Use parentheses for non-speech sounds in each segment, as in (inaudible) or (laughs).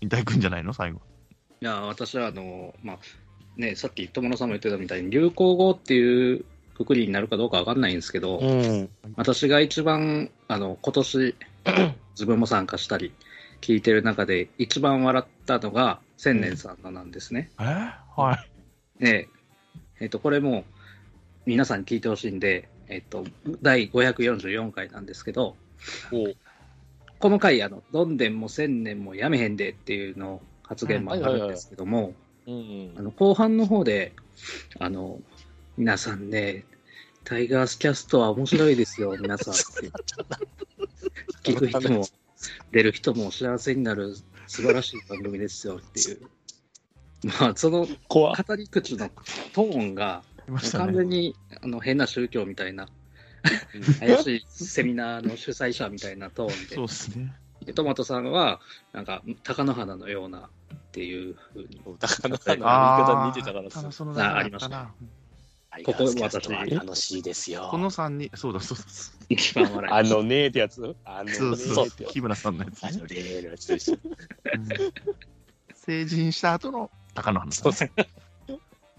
引退くんじゃないの？最後。いや、私はあの、まあ、ね、さっき友野さんも言ってたみたいに、流行語っていうくくりになるかどうかわかんないんですけど、うん。私が一番、あの、今年、(clears throat) 自分も参加したり、聞いてる中で、一番笑ったのが、千年さんのなんですね。え？はい。えええっと、これも、皆さんに聞いてほしいんで、えっと、第544回なんですけど、おこの回、あの、どんでんも千年もやめへんでっていうの発言もあるんですけども、うんあの後半の方で、あの、皆さんね、タイガースキャストは面白いですよ、(laughs) 皆さんって。聞く人も、出る人も幸せになる素晴らしい番組ですよっていう。まあ、その怖語り口のトーンが、完全ね。にあの変な宗教みたいな、怪しいセミナーの主催者みたいなトーンでそうですね。で、トマトさんは、なんか、貴乃花のようなっていうふうに。だから、の言い方似てたからただそのあありましたな。ここ楽しいですよ。この3人、そうだそうだ。一番笑いあのねーってやつ？あのねそうそう木村さんのやつ。あの例のやつと一緒。うん成人した後の高野花さん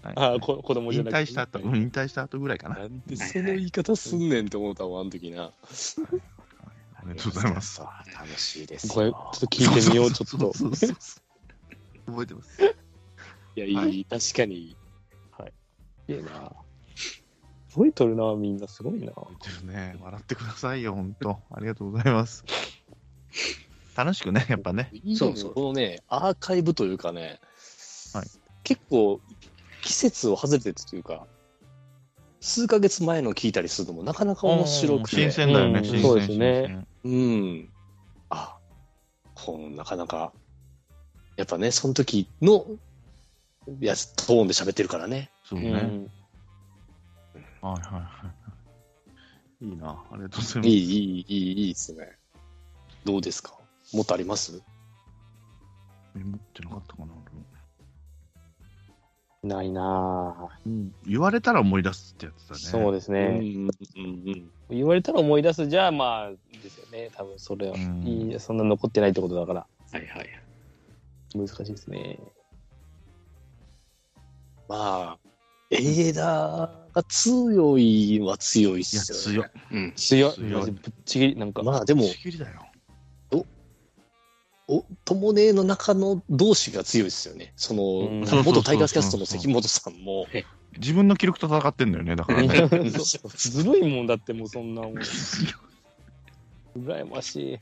はいあーこ子供じゃ引なくて退した後、うん引退した後ぐらいかな。なんでその言い方すんねんって思ったわ、あの時な。ありがとうございます。楽しいですよ。これ、ちょっと聞いてみよう、ちょっと。覚えてます。いや、いい、はい確かに。はい。いいな。覚えとるな、みんな、すごいな。覚えてるね。笑ってくださいよ、本当。ありがとうございます。楽しくね、やっぱね。いいねそうそうこのね、アーカイブというかね、はい結構、季節を外れてというか、数ヶ月前の聞いたりするのもなかなか面白くて。新鮮だよね、うん新鮮。そうですね。うん。あ、こう、なかなか、やっぱね、その時のやつ、トーンで喋ってるからね。そうね。うんはいはいはい。いいな、ありがとうございます。いい、いい、いい、いいですね。どうですか？もっとあります？メモってなかったかな、ないなうん言われたら思い出すってやつだね。そうですうんね。うんうん言われたら思い出す。じゃあ、まあ、ですよね。多分それは、うんいい、そんな残ってないってことだから、はいはい。難しいですね。まあ、エイダが強いは強いっいや、すよ、ね。強い。うん。強い。強いぶっちぎり、なんか、まあでも不、思議だよ。お友ねの中の同士が強いですよね。その、うん元タイガースキャストの関本さんも、(laughs) 自分の記録と戦ってんだよね、だからね。(laughs) ずるいもんだってもうそんなもん。羨ましい。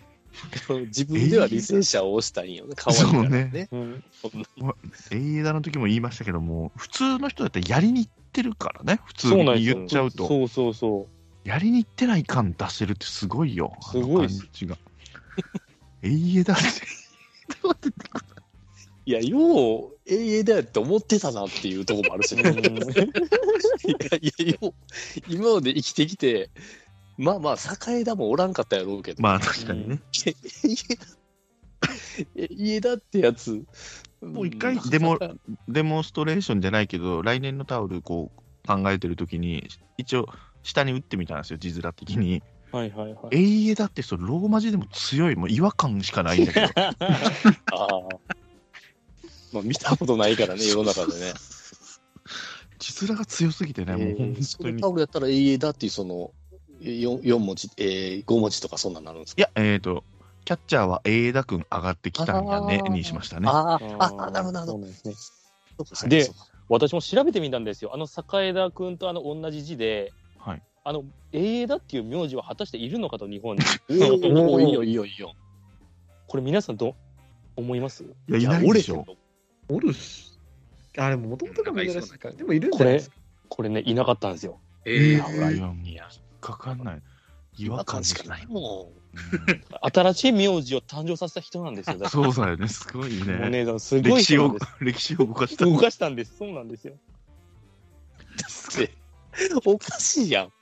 自分では履正社を押したいんよね。可愛いからね。うん、そんなエイエダの時も言いましたけども、普通の人だったらやりに行ってるからね、普通にそうなんですよ言っちゃうと。そうそうそう。やりに行ってない感出せるってすごいよ。すごいっすあの感じが。(laughs) エイエダって。いや、よう、永遠だよって思ってたなっていうところもあるしね。いやいや、よう、今まで生きてきて、まあまあ、栄田もおらんかったやろうけど、まあ確かにね。家田ってやつ、もう一回デモデモンストレーションじゃないけど、来年のタオルこう考えてる時に、一応下に打ってみたんですよ、字面的に。はいはいはい。エイエダってそのローマ字でも強い、もう違和感しかないんだけど。(laughs) ああ。まあ、見たことないからね、世の中でね。字面が強すぎてね、もう本当に。タオルやったら、永遠だっていう、その、4, 四文字、えー、5文字とかそんなんなるんですか？いや、えっ、と、キャッチャーはエイエダ君上がってきたんやねにしましたね。あああ、あ、なるほど、なるほど。でで私も調べてみたんですよ。あの栄田君とあの同じ字で、はい。あの永遠だっていう名字は果たしているのかと日本に。(laughs) おおいいよ、いいよ、いいよ。これ皆さんどう思います？いや、いないでしょ。おるし。あ、でも、もともとが珍しいから。でも、いるんじこれゃないですか。、これね、いなかったんですよ。ええいや、いやかかんない。違違和和感感しかないも新しい名字を誕生させた人なんですよ。そうだよね、すごいもうね。すごい歴史を動かした。動かしたんです。そうなんですよ。(laughs) ん。おかしいやん。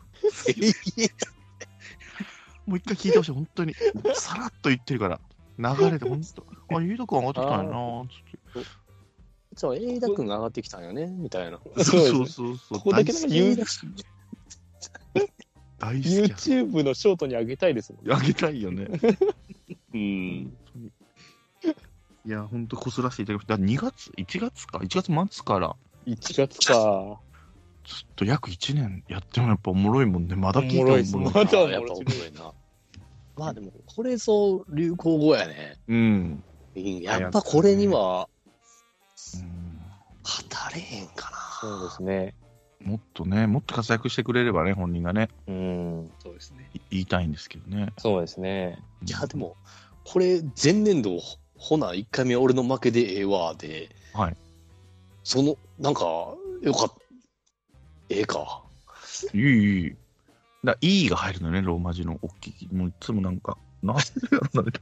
もう一回聞いてほしい、本当に。さらっと言ってるから。流れで本当。(laughs) あ、ゆうとくん上がってきたんやなつって。じゃあ、永田君が上がってきたんよね、みたいな。そうそうそうそう。ここだけなん大好きや。YouTube のショートに上げたいですもんね。あげたいよね。(laughs) うん。本当にいや、ほんとこすらせていただきました。2月、1月か、1月末から、1月か。ずっと約1年やってもやっぱおもろいもんね。まだ聞いたおもろいっすもんまだあやっぱおもろいな。(laughs) まあでも、これぞ流行語やね。うん。うんやっぱこれにはうん語れへんかな。そうですね。もっとね、もっと活躍してくれればね、本人がね、うん。そうですね。い言いたいんですけどね。そうですね。いや、でも、これ、前年度、ほな、1回目俺の負けでええわ、で、はい。その、なんか、よかった。ええか。いい、いい。だ E が入るのね、ローマ字の大きい。もういつもなんか、なんでやろな、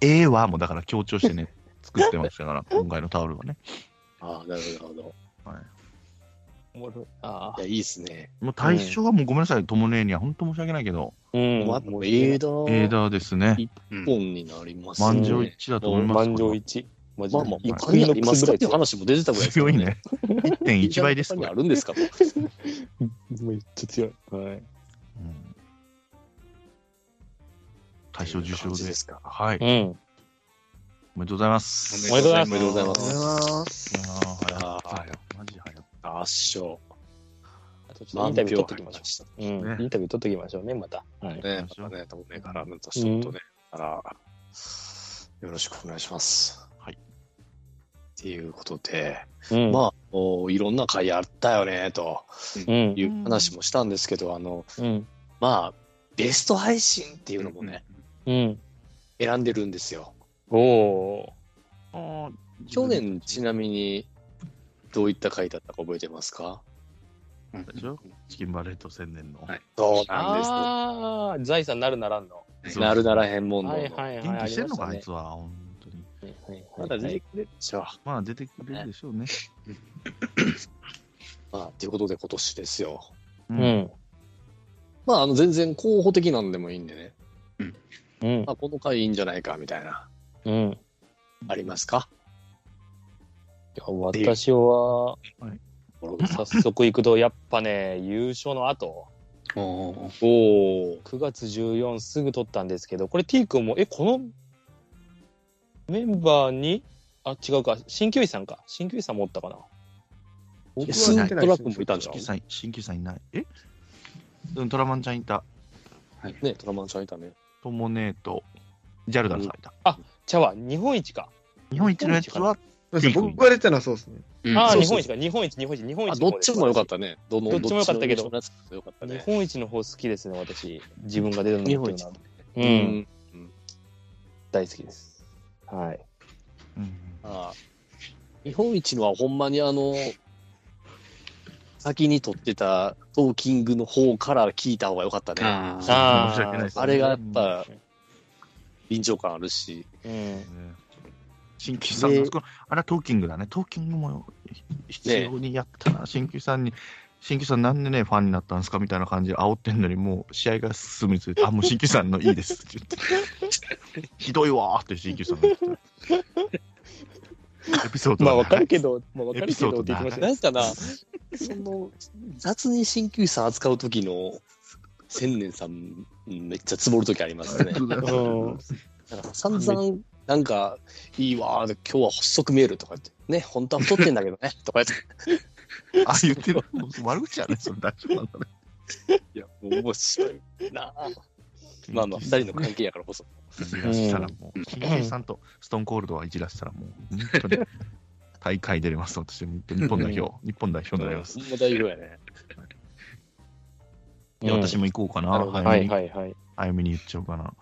ええわもだから強調してね、作ってましたから、(laughs) 今回のタオルはね。ああ、なるほど、なるほど。はい。あいや、いいっすね。もう対象はもうごめんなさい、ともねには本当申し訳ないけど、あ。うん。まあ、もう、ええだ、エーダーですね。うん本になります満ね。場一致だと思います。満場一致。まあまあ、で他にありますか？っていう話も出てたぐらい強いね。1.1倍です他にこれあるんですか？(laughs) めっちゃ強い。はい。うん大賞受賞で。ですか。はい。うん。おめでとうございます。おめでとうございますおめでとうございます。いやー流行ったよ。マジ流行っ圧勝。あとちょっとインタビュー取っときましょ。う。うん。ねインタビュー取っときましょうね、また。はい。ね、またね、多分ね、絡むとちょっとね、から、よろしくお願いします。はい。っていうことで、うん。まあ、いろんな回あったよね、とうんい。う話もしたんですけど、あの、うん。まあ、ベスト配信っていうのもね、うん。選んでるんですよ。おお去年、ちなみに、どういった回だったか覚えてますか？うんでしょチキンバレット宣伝の。はいそうー。ああ、財産なるならんの。なるならへんもんの。はいはいはい。元気してんのか、あいつは。まだ出てくれるでしょう。まあ出てくれるでしょうね。(laughs) まあ、ということで今年ですよ。うう。ん。まあ、あの、全然候補的なんでもいいんでね。うん。あ、この回いいんじゃないか、みたいな。うん。ありますか？いや私は、お早速行くと、やっぱね、優勝の後、おーおー9月14すぐ取ったんですけど、これ T 君も、え、このメンバーに、あ、違うか、鍼灸師さんか。鍼灸師さんもおったかな。僕はスートラックもいたんじゃん新旧さん、新旧さんいない。え？うん、トラマンちゃんいた。ね、トラマンちゃんいたね。ともねと、ジャルダルさんいた。ちゃうわ、日本一か。日本一のやつは、僕が出てたのはそうですね。うんああ、日本一か。日本一、日本一、日本一どっちもよかったね。どのどっちも良かったけど日ね。本一の方好きですね、私。自分が出るのっていうん。大好きです。はい。うんあ日本一のはほんまにあの、先に撮ってたトーキングの方から聞いた方がよかったね。あーあー申し訳ないです。あれがやっぱ臨場感あるし。うん。ね新旧さんあれはトーキングだね。トーキングも必要にやったな、新旧さんに。新旧さんなんでね、ファンになったんですか？みたいな感じで煽ってんのに、もう試合が進むにつれて、(laughs) あ、もう新旧さんのいいですって言って。ひどいわーって新旧さんが言ってた。エピソードまあ、はわかるけど、まあ、わかるけエピソードどって言ってましたね。なんかな、その、雑に鍼灸師さん扱う時の千年さん、めっちゃつぼる時ありますね。うん。だから散々、なんか、いいわー、今日は細く見えるとか言って、ね、本当は太ってんだけどね、とか言って、(laughs) あ、言ってる。悪口やね、それ大丈夫なんだね。いや、もう面白いなあまあまあ、二人の関係やからこそ。いじらしたらもう、新旧さんとストーンコールドはいじらしたらもう、本当に大会出れます、私。日本代表、日本代表になります。やね。いや、私も行こうかな。はいはいはい。早めに言っちゃおうかな。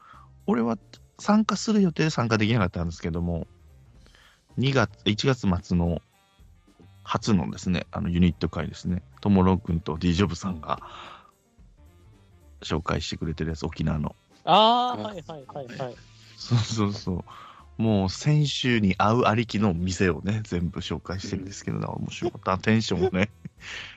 俺は参加する予定で参加できなかったんですけども、2月、1月末の初のですね、あのユニット会ですね、ともろくんと D ジョブさんが紹介してくれてるやつ、沖縄の。ああ、はいはいはいはい。そうそうそう。もう先週に会うありきの店をね、全部紹介してるんですけど、面白かった。テンションもね。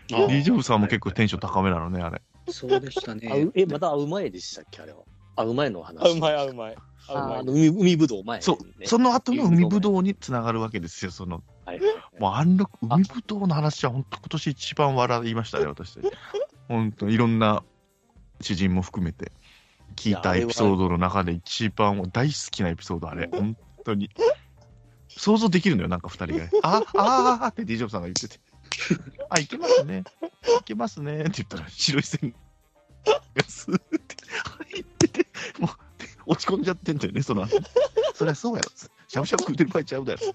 (laughs) D ジョブさんも結構テンション高めなのね、あれ。そうでしたあねう。え、まだ会う前でしたっけ、あれは？会う前の話。あ、うまい、あ、うまい。あ、うまいあの。海海ぶどう前、ね。そう、その後の海ぶどうにつながるわけですよ、そのはい。もうあんな海ぶどうの話は本当今年一番笑いましたね、私。本当いろんな知人も含めて聞いたエピソードの中で一番大好きなエピソードあれ、本当に。想像できるのよ、なんか二人が。ああああって D ジョブさんが言ってて。あ、いけますね。いけますねって言ったら、白い線がスーって入ってて、もう落ち込んじゃってんだよね、その後。そりゃそうやろ。しゃぶしゃぶ食うてる場合ちゃうだろ。(laughs)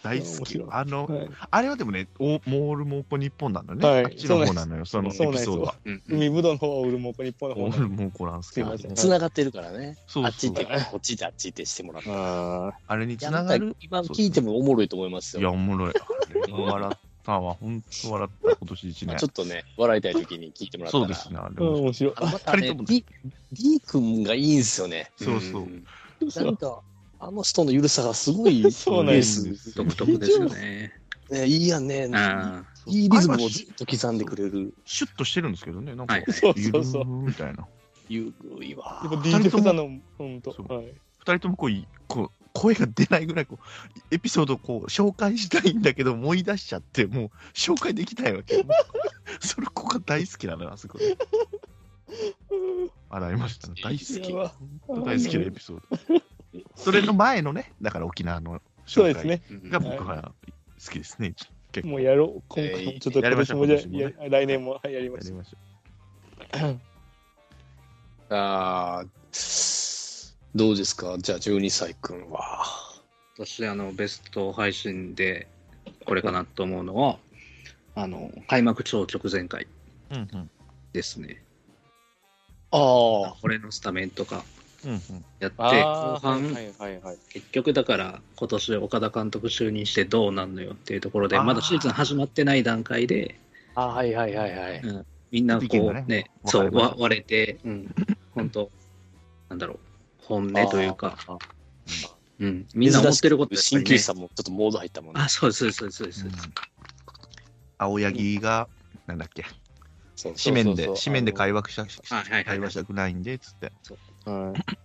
大好き。あの、はいあれはでもね、おモールモーコ日本なのね。はいあっちの方なのよ、そのエピソードは。うん海ぶどうの方はウルモコ日本の方モールモーコなんですけど。つながってるからね。そうそうあっち行って、こっち行って、あっち行ってしてもらった。ああれにつやながる。今聞いてもおもろいと思いますいや、よ。おもろい。笑ったわ。本当笑った、今年一年まあちょ。っとね、笑いたい時に聞いてもらったら。そうですね、あれ。面白い。あのまたね二人とも D, D 君がいいんですよね。そうそう。んなんか、あの人のゆるさがすごいそうなんですス。独特ですよね。ね、いいやんね。あいいリズムをずっと刻んでくれる。シュッとしてるんですけどね、なんかそうゆるそうみたいな。ゆるいわやっ。ぱ DJ さんの、本当。そうはい。二人ともこうい、こう、声が出ないぐらい、こう、エピソードをこう、紹介したいんだけど、思い出しちゃって、もう、紹介できないわけよ。(laughs) それ、子が大好きなのよ、あそこいましたね。大好き。大好きなエピソード。それの前のね、だから沖縄の紹介が僕は好きですね。結構もうやろう。今回もちょっとやりましょう今年もじゃ来年もはいやりましょう。(clears throat) あーどうですか？じゃあ12歳くんは。私、あの、ベスト配信で、これかなと思うのは、あの、開幕超直前回う。うんうん。ですね。ああ。俺のスタメンとかうんうん。やって、後半、はいはいはい。結局だから、今年岡田監督就任してどうなんのよっていうところで、まだシーズン始まってない段階で、あはいはいはいはい。みんなこ意見がねうね、そう、割れて、うん、本当なんだろう、本音というか。うん、みんな思ってることね。鍼灸師さんもちょっとモード入ったもんね。あ、そうです、そうです、そうです。そう青柳が、なんだっけ、そう紙面で、紙面で会話した、はいはいはい会話したくないんで、つって。はい。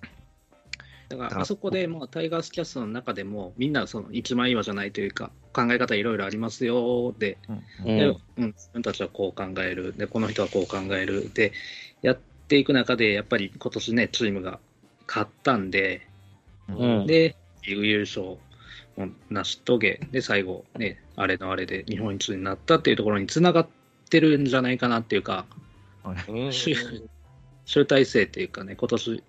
だから、だからあそこで、まあ、タイガースキャストの中でも、みんな、その、一枚岩じゃないというか、考え方いろいろありますよ、で、うんうん。で、うん、自分たちはこう考える、で、この人はこう考える、で、やっていく中で、やっぱり今年ね、チームが勝ったんで、うん。で、リーグ優勝を成し遂げ、で、最後、ね、あれのあれで日本一になったっていうところにつながってるんじゃないかなっていうか、うん集集大成っていうかね、今年、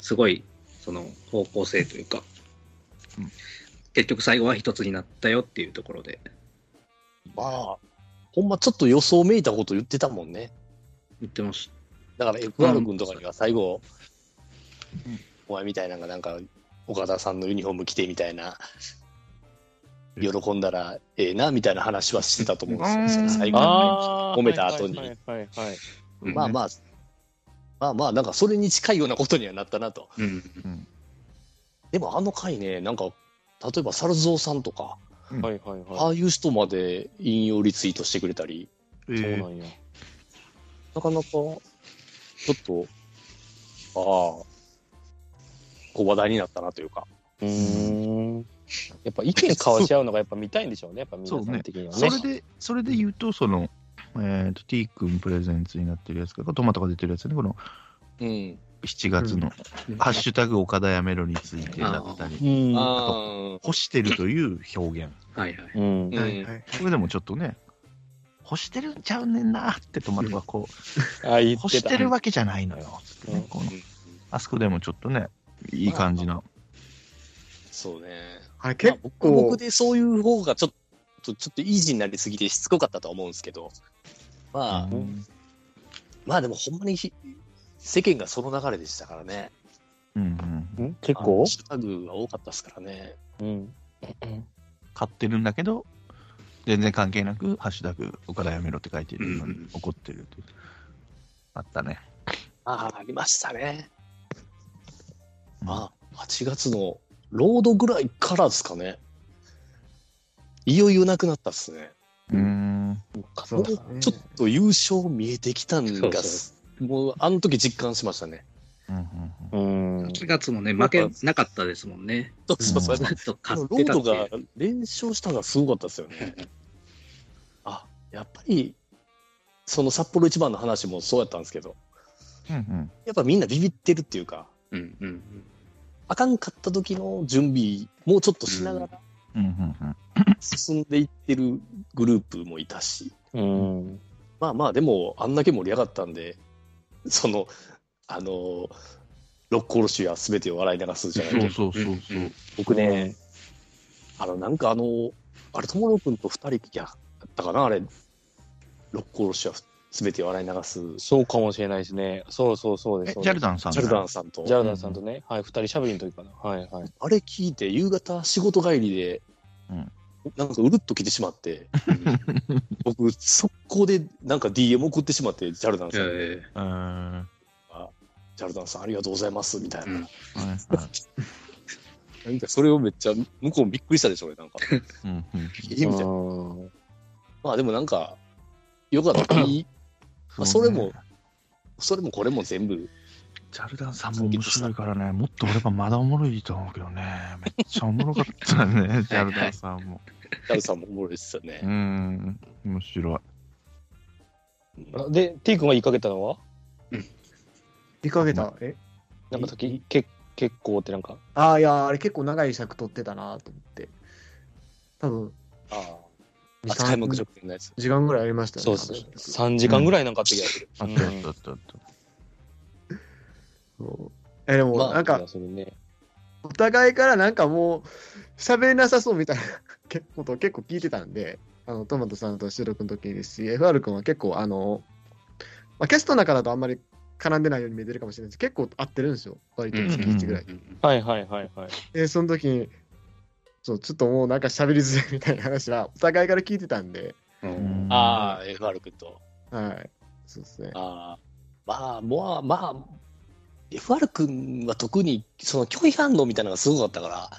すごい、その方向性というか、うん。結局最後は一つになったよっていうところで。まあ、ほんまちょっと予想めいたこと言ってたもんね。言ってましだから FR 君とかには最後、うんお前みたいなのがなんか、岡田さんのユニフォーム着てみたいな、喜んだらええなみたいな話はしてたと思うんですよ、うん最後。ああ。褒めた後にはいはいはいはい。た。まあまあ、まあまあ、なんかそれに近いようなことにはなったなと。うん。うんでもあの回ね、なんか、例えば猿蔵さんとか、はいはいはい。ああいう人まで引用リツイートしてくれたり、えーそうなんや。なかなか、ちょっと、ああ、こう話題になったなというか。うーん。やっぱ意見交わし合うのが (laughs) やっぱ見たいんでしょうね。やっぱ皆さん的にはね。それで、それで言うと、その、えっ、と、T 君プレゼンツになってるやつが、トマトが出てるやつね、このうん。7月の、ハッシュタグ岡田やめろについてだったり、うん。あ欲してるという表現。はいはい。うんあ、。はいはい。これでもちょっとね、欲してるんちゃうねんなってトマトがこう、あ、言っ欲て。したてるわけじゃないのよ、つってねうんこのあそこでもちょっとね、いい感じな。そうね。あれまあ僕でそういう方がちょっと、ちょっとイージーになりすぎてしつこかったとは思うんですけど、まあ、うんまあでもほんまにひ世間がその流れでしたからね。うんうん。ん結ハ構ッシュタグが多かったですからね。うん。買ってるんだけど、全然関係なく、ハッシュタグ岡田やめろって書いてるのにうん怒ってるって。あったね。ああ、ありましたね。うんまあ、8月のロードぐらいからですかね。いよいよなくなったっすね。うーん。ちょっと優勝見えてきたんそうがそ、もうあの時実感しましたね。うんうんうん。8月もね、負けなかったですもんね。そうそうそう。ずっと勝ロってたっていうードが連勝したのがすごかったですよね。あ、やっぱり、その札幌一番の話もそうやったんですけど、うんうん。やっぱみんなビビってるっていうか、うんうんあかんかった時の準備、もうちょっとしながら進んでいってるグループもいたし、うん。まあまあ、でも、あんだけ盛り上がったんで、その、あの、六甲おろしは全てを笑い流すじゃないけど、そうそうそうそう。僕ね、あの、なんかあの、あれ、友野くんと二人やったかな、あれ、六甲おろしは全てを笑い流す、そうかもしれないですね。そうそうそうです。え、ジャルダンさんジャルダンさんとジ、ャルダンさんとね、はい、二人喋りの時かな。はいはい。あれ聞いて、夕方仕事帰りで、うんなんかうるっと来てしまって、(laughs) 僕、速攻でなんか DM 送ってしまって、ジャルダンさんに、ええーはジャルダンさんありがとうございます、みたいな。うんいはいなんかそれをめっちゃ、向こうもびっくりしたでしょうね、なんか。えみたいな。うんまあでもなんか、よかった。いい。まあそれも、それもこれも全部、ジャルダンさんも面白いからね、もっと俺はまだおもろいと思うけどね。めっちゃおもろかったよね、(laughs) ジャルダンさんも。ダルさんもおもろいですようね。ん、面白い。あで、T 君が言いかけたのは？見かけた。え？なんか時、け結構ってなんか、ああ、いや、あれ結構長い尺取ってたなと思って。多分、ああ。2、開幕3直前のやつ。時間ぐらいありましたよね。そうですね。あの尺3時間ぐらいなんかあった気がする。あったあったあったあった。そうえ、でも、まあなんか。お互いからなんかもう、喋れなさそうみたいなことを結構聞いてたんで、あの、トマトさんと収録の時ですし、FR 君は結構、あの、まあ、キャストの中だとあんまり絡んでないように見えてるかもしれないですけど、結構合ってるんですよ。割と月1ぐらい。はいはいはいはい。で、その時に、そう、ちょっともうなんか喋りづらいみたいな話は、お互いから聞いてたんで、うん。ああ、FR 君と。はい。そうですね。ああ。まあ、もう、まあ、FR 君は特にその拒否反応みたいなのがすごかったから、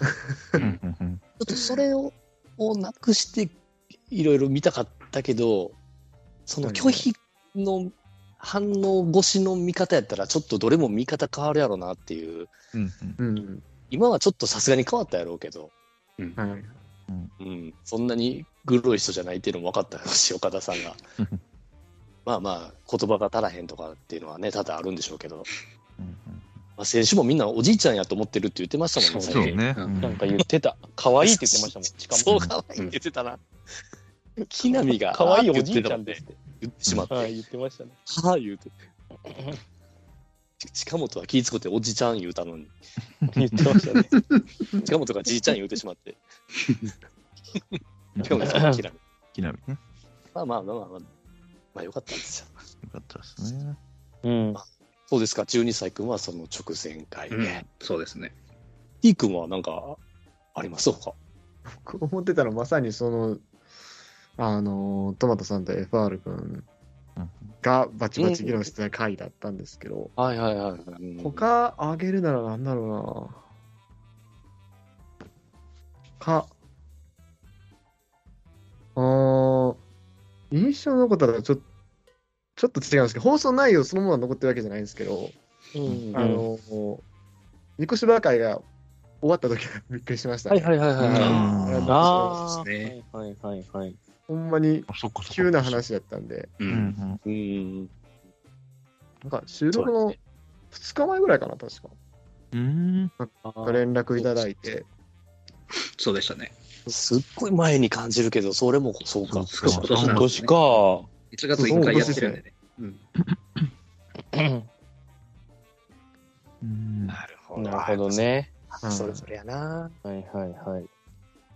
ちょっとそれををなくしていろいろ見たかったけど、その拒否の反応越しの見方やったら、ちょっとどれも見方変わるやろなっていう、うん。今はちょっとさすがに変わったやろうけど、はい。うん、そんなにグロい人じゃないっていうのも分かったし、岡田さんが。(laughs) まあまあ、言葉が足らへんとかっていうのはね、多々あるんでしょうけど、うんまあ、選手もみんなおじいちゃんやと思ってるって言ってましたもんね、そう最近。ね。うんなんか言ってた。可愛いって言ってましたもん。しかも。そうかわいいって言ってたな。木浪が、可愛いおじいちゃん言ってたもんねですって。言ってしまって。はい、言ってましたね。はあ言うて。近本は気ぃつこっておじちゃん言うたのに、(laughs) 言ってましたね。近本がじいちゃん言うてしまって。今日のさ、きらめ。木並ね。まあまあまあまあ、まあよかったんですよ。よかったですね。うん。そうですか、12歳君はその直前回で。うんそうですね。T 君はなんか、あります？か僕思ってたのはまさにその、あの、トマトさんと FR 君うんがバチバチ議論してた回だったんですけど、はいはいはい。うん。他あげるならなんだろうな。か、あー印象に残ったらちょちょっと違うんですけど、放送内容そのものは残ってるわけじゃないんですけど、うんあの、ニコシバ会が終わった時はびっくりしました、はいはいはいはいはい。はいはいはい。ほんまに。急な話だったんで、う。うんんうん。なんか収録の2日前ぐらいかな、確か。うん。うん。連絡いただいて、そうでしたね。すっごい前に感じるけど、それもそうか。そう今年今年か。1月1回やってるんでね。うんなるほなるほど。ね。うんそれぞれやな。はいはいはい。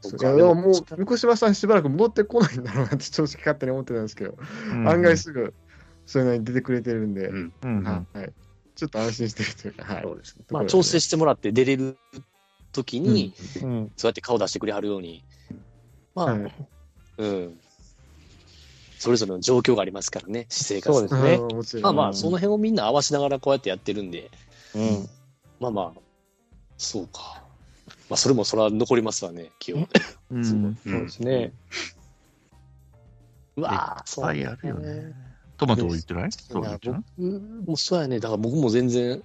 いやでももう、三越島さんしばらく戻ってこないんだろうなって正直勝手に思ってたんですけど、案外すぐそういうのに出てくれてるんで、うん。うんはいはい、ちょっと安心してるというか、はい。そうですね。まあ、調整してもらって出れる時に、うん。そうやって顔出してくれはるように、まあ、はいうん。それぞれの状況がありますからね、私生活。そうですねまあまあ、その辺をみんな合わしながらこうやってやってるんで、うん。まあまあ、そうか。まあ、それもそれは残りますわね、記憶。(laughs) うん。そうですね。うわいっぱいあるよね。トマトを言ってない？そう僕もそうやね。だから僕も全然、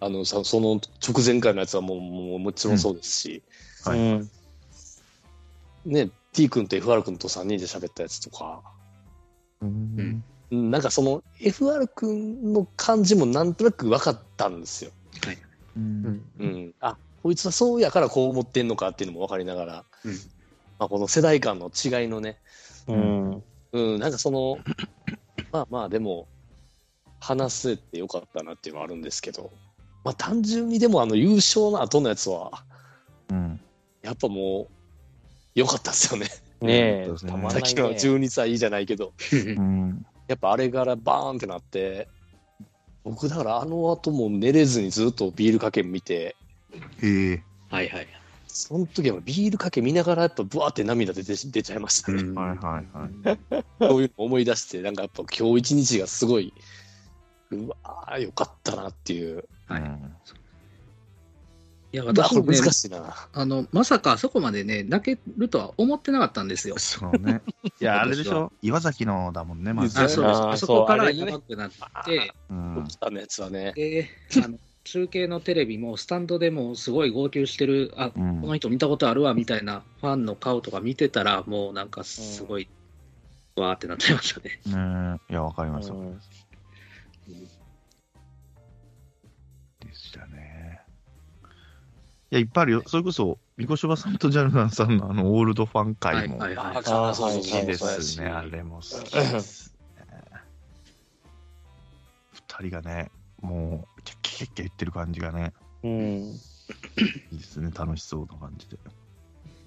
あの、さその直前回のやつはもう、もうもちろんそうですし、はいうん。ね、T 君と FR 君と3人で喋ったやつとか、うん。うんなんかその FR 君の感じもなんとなく分かったんですよ。う。うんんうん。こいつはそうやからこう思ってんのかっていうのも分かりながら、うんまあ、この世代間の違いのね、うん。うん、なんかその、まあまあでも、話せてよかったなっていうのはあるんですけど、まあ単純にでもあの優勝の後のやつは、うん。やっぱもう、良かったですよね。ねえ、たまんないさっきのね。12歳じゃないけど、(laughs) うん。やっぱあれからバーンってなって、僕だからあの後も寝れずにずっとビールかけ見て、へえ。はいはい。その時はビールかけ見ながらやっぱブワーって涙出て出ちゃいましたね。はいはいはい。そういうの思い出して、なんかやっぱ今日一日がすごい、うわーよかったなっていう。はいうんいや、私もね、難しいな。あの、まさかあそこまでね、泣けるとは思ってなかったんですよ。そうね。(laughs) いや、あれでしょ？岩崎のだもんね、まず。あそあそこからやばくなって、うん。あのやつはね。で、あの (laughs) 中継のテレビもスタンドでもすごい号泣してる、あ、うんこの人見たことあるわみたいなファンの顔とか見てたら、もうなんかすごい、わーってなっちゃいましたね。ねえいや、わかります。うんでしたね。いや、いっぱいあるよ。それこそ、みこしばさんとジャルナンさんのあの、オールドファン会も、はいはいはい。あ好きですね。あれも好きですね。二人がね、もう、キャッキャッキャッキャ言ってる感じがね、うん。いいですね。楽しそうな感じで。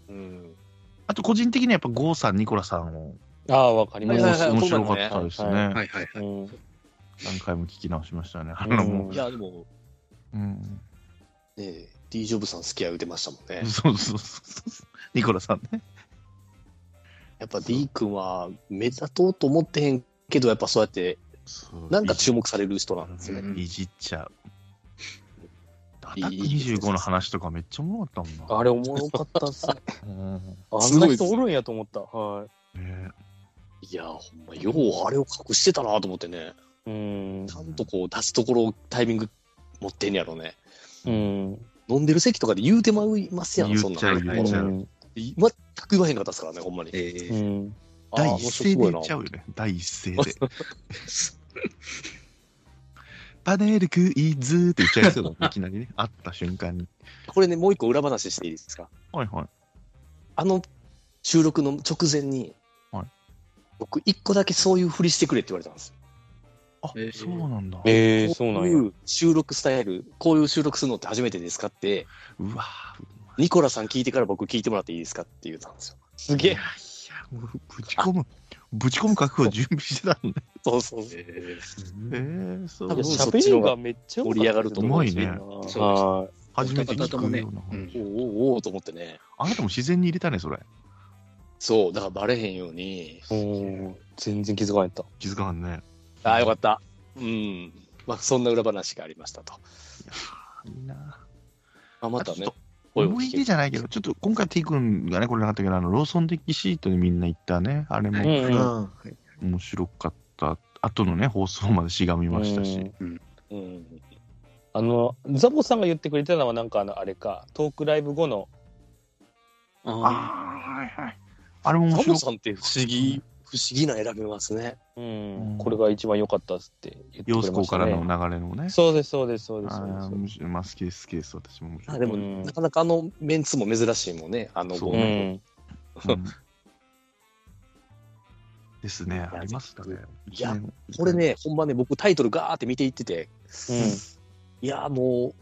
うん。あと、個人的にはやっぱ、ゴーさん、ニコラさんを、ああ、わかります。はいはいはい面白かったですはいね。はいはいはい。うん。何回も聞き直しましたね。あうんの、もいや、でも、う、うん。ね D・ ジョブさん好きや言うてましたもんね。そうそうそうそう。ニコラさんね。やっぱ D 君は目立とうと思ってへんけど、やっぱそうやって、そうなんか注目される人なんですね。うんいじっちゃう。アいいタック25の話とかめっちゃおもろかったもんな。あれおもろかったっすね。うんあんな人おるんやと思った。はねいや、ほんま、ようあれを隠してたなと思ってね。い。うんち。ゃんとこう出すところ、タイミング持ってんやろね。うん。飲んでる席とかで言うてまいますやん、言そんなっちゃう、ん。言っちゃう。うん。全く言わへんかったですからね、ほんまに。えうーん。第一声で言っちゃう。うよね。第一声で。(laughs) パネルクイズって言っちゃいそういきなりね。(laughs) 会った瞬間に。これね、もう一個裏話していいですか？はいはい。あの収録の直前に、はい僕、一個だけそういうふりしてくれって言われたんです。あ、えーそうなんだ。ええ、そうなんや。こういう収録スタイル、こういう収録するのって初めてですかって、うわニコラさん聞いてから僕聞いてもらっていいですかって言ったんですよ。すげえ。ぶち込む。ぶち込む覚悟を準備してたんだ。そうそうそう。ええー、そう多分喋りがめっちゃ盛り上がると思うねそうは初めて聞くような話。うんおーおーおーと思ってね。あなたも自然に入れたね、それ。そう、だからバレへんように。い。うん。全然気づかなかっ気づかんね。ああ、よかった。うん。まあ、そんな裏話がありましたと。いいな。まあ、またね思い出じゃないけど、ちょっと今回 T 君がね、これなかったけど、あの、ローソンデッキシートでみんな行ったね、あれた。もうんうん。あはい面白かった。後のね、放送までしがみましたし。うんうん。あの、ザボさんが言ってくれたのは、なんかあの、あれか、トークライブ後の、ー、ああ、あはいはい。あれも面タ白かっモさんって不思議、不思議な選びますね。うん、うんこれが一番良かったっすって言ってた。くれました、ね。洋子からの流れのね。そうです、そうです、そうです。あまあ、好きです、好きです、私も。あでも、うんなかなかあのメンツも珍しいもんね。あの、そううねん。うんですね、ありましたね。いやこれ、ね、ほんまね、僕タイトルガーって見ていってて、いや、も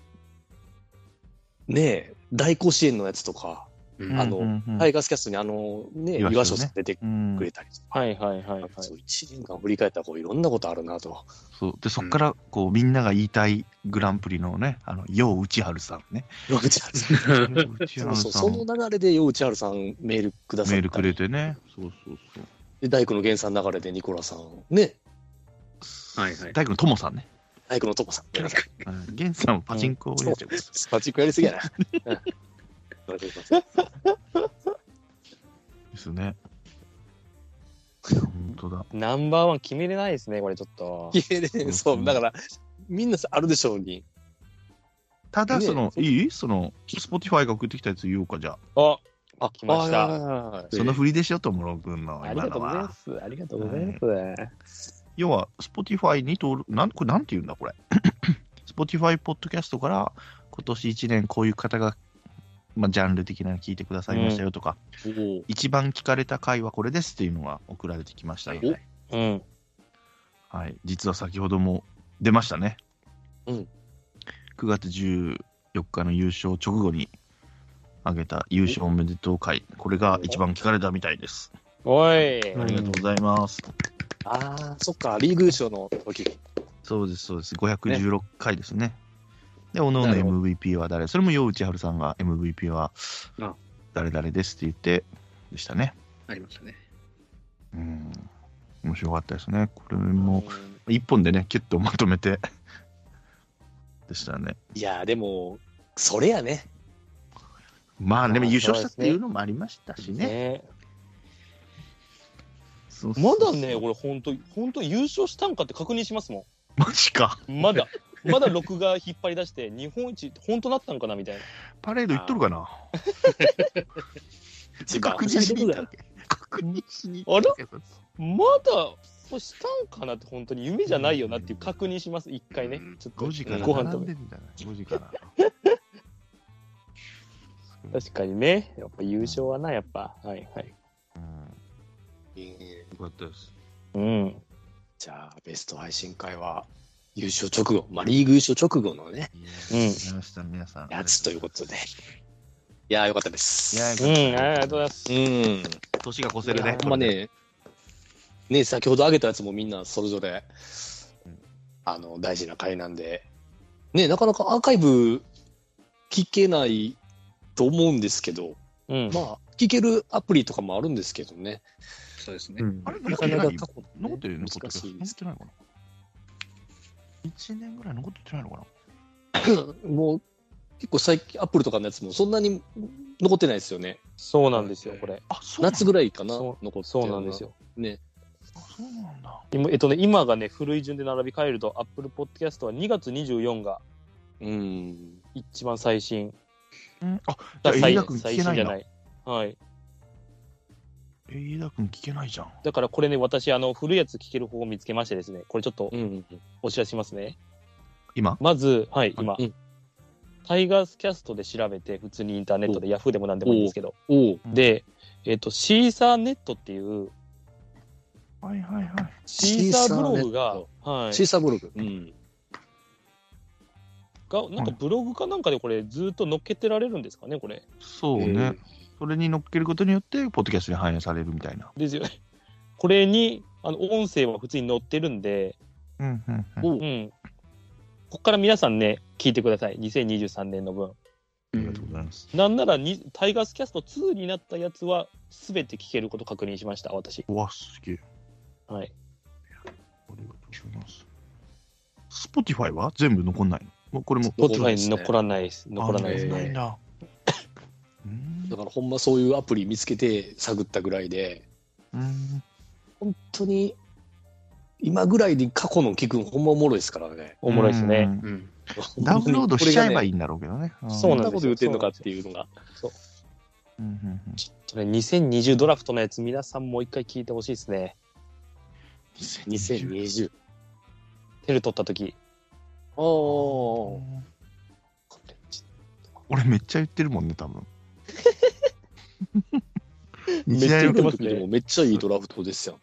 う、ねえ、大甲子園のやつとか、うんあのタイガースキャストにあの、ね、岩所さん出てうんくれたりとか、はいはいはいはい。そう1年間振り返ったらこういろんなことあるなと。そうでそこからこうみんなが言いたいグランプリのね、あの、よう内春さんね。ようちはるさん内そうそうその流れで、ようちはるさんメールくださったりメールくれてね。そうそうそう。で、大工の源さん流れでニコラさん、ね、はいはい。大工のともさんね。大工のトモさん。ごめんなさんゲンさんはパチンコを入れてます。パチンコやりすぎやな。(laughs) うんごめんなさいですね。本当だ。ナンバーワン決めれないですね、これちょっと。いやねそう、だから、みんなさあるでしょうに。ただ、ねその、いい？その、Spotify が送ってきたやつ言おうか、じゃあ。あ、あ来ましたその振りでしょ、ともろくんの。ありがとうございます。ありがとうございます。要は、Spotify に登録、なん、これなんて言うんだ、これ。(clears throat) Spotify ポッドキャストから今年1年こういう方が、まあ、ジャンル的なの聞いてくださいましたよとか、お一番聞かれた回はこれですっていうのが送られてきましたので、うん。はい、実は先ほども出ましたね。うん9月14日の優勝直後に挙げた優勝おめでとう会、これが一番聞かれたみたいです。おい。ありがとうございます。ああ、そっか、リーグ優勝の時。そうです、そうです。516回ですね。で、おのおの MVP は誰？それも陽内春さんが MVP はあ誰々ですって言ってでしたね。ありましたね。うん。面白かったですね。これも一本でね、キュッとまとめて (laughs) でしたね。いや、でも、それやね。まあ、でもまあ優勝したっていうのもありましたしね。ねそうそうまだね、俺、本当本当優勝したんかって確認しますもマジか。ん。まだ。まだ録画引っ張り出して、日本一、本当なったんかなみたいな。パレード行っとるかな？(laughs) 確認しに行ったっけ？確認しに行ったけ？どまだ、これしたんかなって、本当に夢じゃないよなっていう確認します、一回ね。ちょっと、5時からご飯食べ並んでるんじゃない ?5 時から。(laughs) 確かにね。やっぱ優勝はな、やっぱ。はいはい。うん。よかったです。うん。じゃあ、ベスト配信会は、優勝直後、まあ、リーグ優勝直後のね、いやー皆さん、皆さん。やつということで。いやー、よかったです。いやうん、ありがとうございます。うん。年が越せるね。ほん。まね、ね、先ほど挙げたやつもみん。なそれぞれうん、あの、大事な回なん。で、ね、なかなかアーカイブ聞けないと思うん。ですけど、うん。まあ、聞けるアプリとかもあるん。ですけどね。そうですね。うん。あれなかなか過去残ってるよね、難しいです残ってないかな ?1 年ぐらい残ってないのかな？(coughs) もう、結構最近、アップルとかのやつもそんなに残ってないですよね。そうなんですよ、これ。あ、そう夏ぐらいかな、そう残ってるそうなんですよ。。ね。あそうなんだ。今えっとね、今がね、古い順で並び替えると、Apple Podcast は2月24がうん。一番最新。うん、あ、じゃあ、最。新じゃない。はい。飯田君聞けないじゃん。だからこれね、私、あの、古いやつ聞ける方を見つけましてですね、これちょっとうん。お知らせしますね。今？まず、はい、今、うんタイガースキャストで調べて、普通にインターネットで、ヤフーでもなんでもいいんですけど、で、えっと、シーサーネットっていう、はいはいはい。シーサーブログがシー、はいシー、サーブログ。うん。が、なんかブログかなんかでこれ、ずっと載っけてられるんですかね、これ。そうね。それに乗っけることによって、ポッドキャストに反映されるみたいな。ですよね。これに、あの、音声は普通に載ってるんで、うんうんうん。おううん。ここから皆さんね、聞いてください。2023年の分。ありがとうございます。なんならに、タイガースキャスト2になったやつは、すべて聞けること確認しました、私。うわ、すげえ。はい。ありがとうございます。スポティファイは全部残んないの？もうこれも。残らない残らないですね残らないです。残らないですね。だ。からほんまそういうアプリ見つけて探ったぐらいで、うん。本当に、今ぐらいで過去の聞くのほんまおもろいですからね。おもろいですね。ダウンロードしちゃえばいい。いんだろうけどね。(laughs) うなんですよこんなこと言ってんのかっていうのが。うんうんうんそれ2020ドラフトのやつ、皆さんもう一回聞いてほしいですね。2020。テル取った時。ああ。俺めっちゃ言ってるもんね、多分。(laughs) めっちゃ言ってますねめっちゃいいドラフトですよ。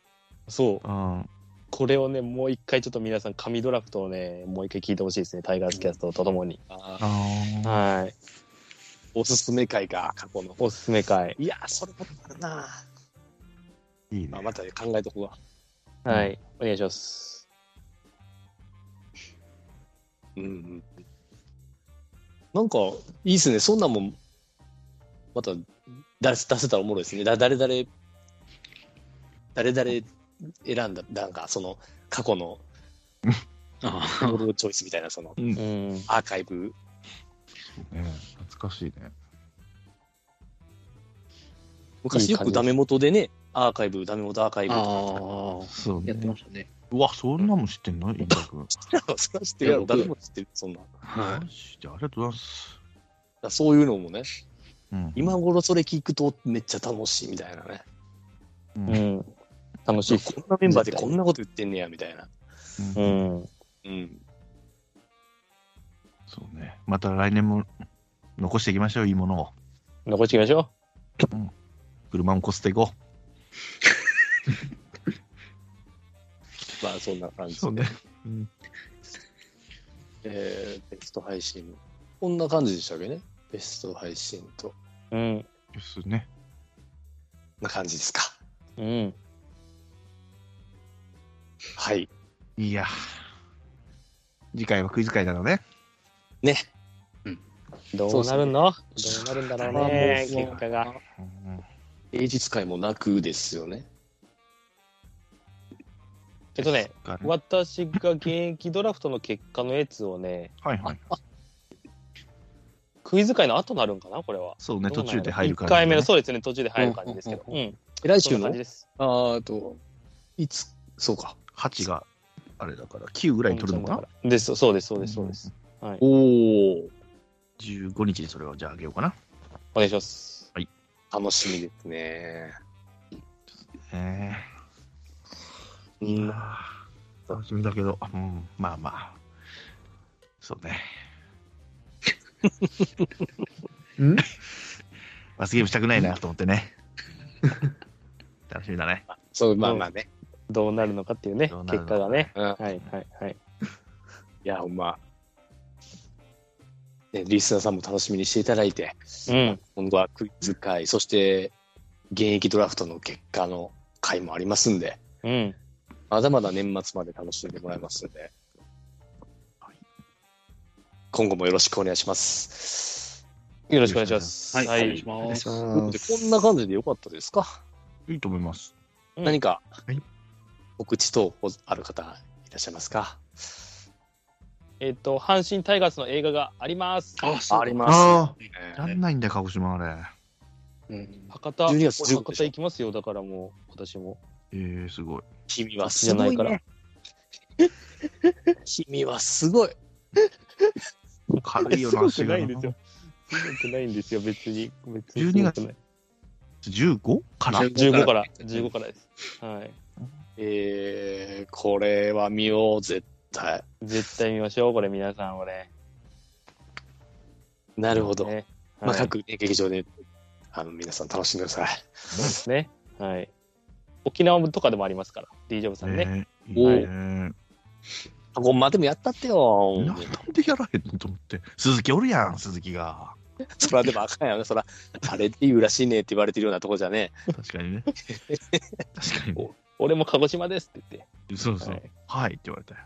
そう。うん。これをね、もう一回ちょっと皆さん、神ドラフトをね、もう一回聞いてほしいですね。タイガースキャストとともに。はい。おすすめ会が過去の。おすすめ会。いやー、それもあるな。あ、いいねまあ、。また考えとこうわ。はい。お願いします。うんうん。なんか、いいっすね。そんなんもん、また出せ出せたらおもろいですね。だ誰々、誰々選んだ、なんか、その、過去の (laughs) あボールチョイスみたいな、その。アーカイブ。ね懐かしいね。昔よくダメ元でね、アーカイブ、ダメ元アーカイブあとー。そうねやって。ましたね。うわ、そんなもん知ってんの？飯田君。か。(laughs) それは知ってるやろ。誰も知ってる、そんな。はマジでありがとうございます。らそういうのもね、うん今頃それ聞くとめっちゃ楽しいみたいなね。ううんん。楽しいっす。こんなメンバーでこんなこと言ってんねや、みたいな。うん。うん。そうね。また来年も残していきましょう、いいものを。残していきましょ車もこすっていこまあそんな感う。じそうね。うん。えーベスト配信。こんな感じでしたっけねベスト配信と。う。うん。ですね。な感じですか。うん。はい。いや。次回はクイズ会なのね。ね。どうなるの？どうなるんだろうね、そう結果が。うん平日会もなくですよね。えっとね、がね私が現役ドラフトの結果のやつをね、はいはい。クイズ会の後なるんかな、これは。そうね、途中で入るから、1回目の、そうですね、途中で入る感じですけど。ううん。来週の？感じです。あと、いつ、そうか。8があれだから、9ぐらいに取るのかな？です、そうです、そうです、そうです。はい。おお、15日にそれをじゃああげようかな。お願いします。楽しみですね。えうん。ー、楽しみだけど、うん、まあまあ。そうね。ん？罰ゲームしたくないなと思ってね。楽しみだね。そう、まあまあね。どうなるのかっていうね、どうなるのか結果がね。うん。いはい、はい、はい。や、ほんま。ね、リスナーさんも楽しみにしていただいて、うん。今後はクイズ会、そして現役ドラフトの結果の会もありますんで、うん。まだまだ年末まで楽しんでもらえますので、今後もよろしくお願いします。よろしくお願いします。はい、はいお願いし。ます。こんな感じでよかったですか、いいと思います。うん何かはい告知等ある方いらっしゃいますか？えっと、阪神タイガースの映画があります。あ、そうあります。ああ、えやんないんだよ、鹿児島あれ。うん博多、12月15博多行きますよ、だからもう、私も。えー、すごい。君はじすごいゃないからね。(laughs) 君はすごい。軽いよな、足が。すごくないんですよ、別に。別に12月？すごくない 15? から15から、15からです。はい。えー、これは見よう、絶対。絶対見ましょう、これ、皆さん、これ。なるほど。ね。まあ、はい各、ね、劇場で、あの、皆さん楽しんでください。そうですね。はい。沖縄とかでもありますから、D ジョブさんね。ねおいいねあ、ごまでもやったってよ。なんでやらへんのと思って。鈴木おるやん、鈴木が。そらでもあかんやろね。そら、あれって言うらしいねって言われてるようなとこじゃね。確かにね。確かにね。(laughs) 俺も鹿児島ですって言って。そうそう。ははいい、って言われたよ。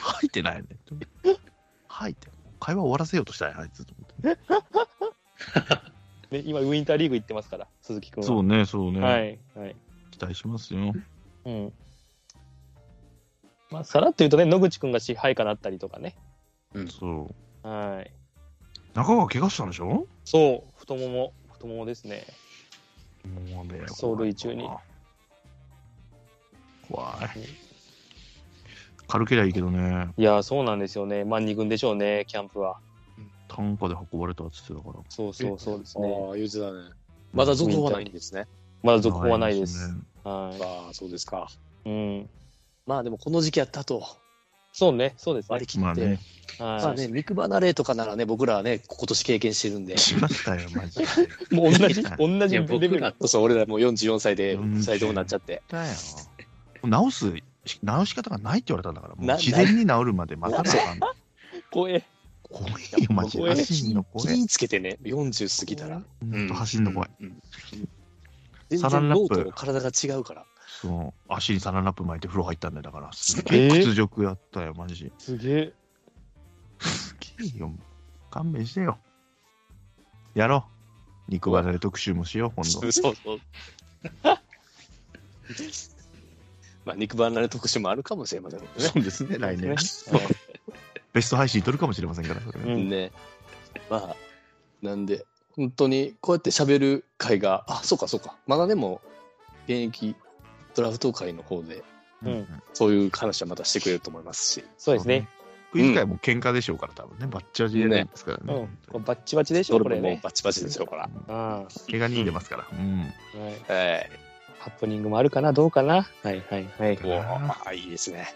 はいってないね。はいって。会話終わらせようとしたんや、あいつと思って。で (laughs) 今、ウィンターリーグ行ってますから、鈴木君は。そうね、そうね。はい。はい。期待しますよ。うん。まあ、さらっと言うとね、野口君が支配下なったりとかね。そう。はい。中川怪我したんでしょ？そう、太もも、太ももですね。もうね。走塁中に怖い。軽けりゃいいけどね。いや、そうなんですよね。まあ、2軍でしょうね、キャンプは。担架で運ばれたって言ってたから。そうそうそうですあね。あ、言うてたね。まだ続報はないんですね。まだ続報はないです。ねはああ、そうですか。い。うん。まあでもこの時期やったとそうね、そうですね割り。切って、まあね。はい。まあね、肉離れとかならね、僕らはね、今年経験してるんで、しましたよ、マジで。(laughs) もう同じ、同じレベル僕ら。そうそう、俺らもう44歳で40再度になっちゃって。だよ。直す、直し方がないって言われたんだから、もうな自然に治るまで待たなあかん。怖え。怖いよ、マジで。走んの怖い。(laughs) 気つけてね、40過ぎたら。ほんと走んの怖い。うん全サランラップ然脳と体が違うから。そう。足にサランラップ巻いて風呂入ったんだよ、だから。すげえ屈辱やったよ、マジ。すげえ。すげえよ。勘弁してよ。やろう。肉離れ特集もしよう、今度。そうそう。まあ、肉離れ特集もあるかもしれませんけどね。そうですね、来年。ね (laughs) ベスト配信取るかもしれませんから、それねうんね。まあ、なんで、本当にこうやって喋る会が、あ、そうかそうか。まだでも、現役ドラフト会の方で、うんそういう話はまたしてくれると思いますし。そうですね。。クイズ界も喧嘩でしょうから、多分ね。バッチバチでですからうんね。。これバッチバチでしょ、うこれね。バチバチですよ、ほら。あ怪我人出ますから。うん。あ。はい。はい。ハプニングもあるかな？どうかな？はいはいはい。おーあいいですね。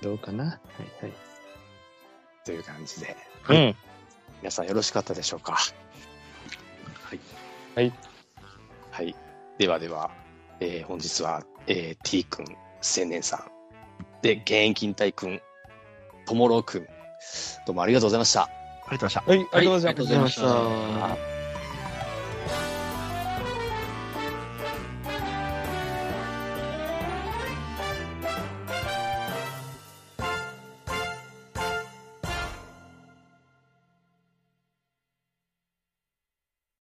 どうかな？はいはい。という感じで。はいうん。皆さんよろしかったでしょうか？はい。はい。はい。ではでは、えー本日は、えー T 君、青年さん、で、現役引退君、ともろう君、どうもありがとうございました。ありがとうございました。はい、ありがとうございましたありがとうございました。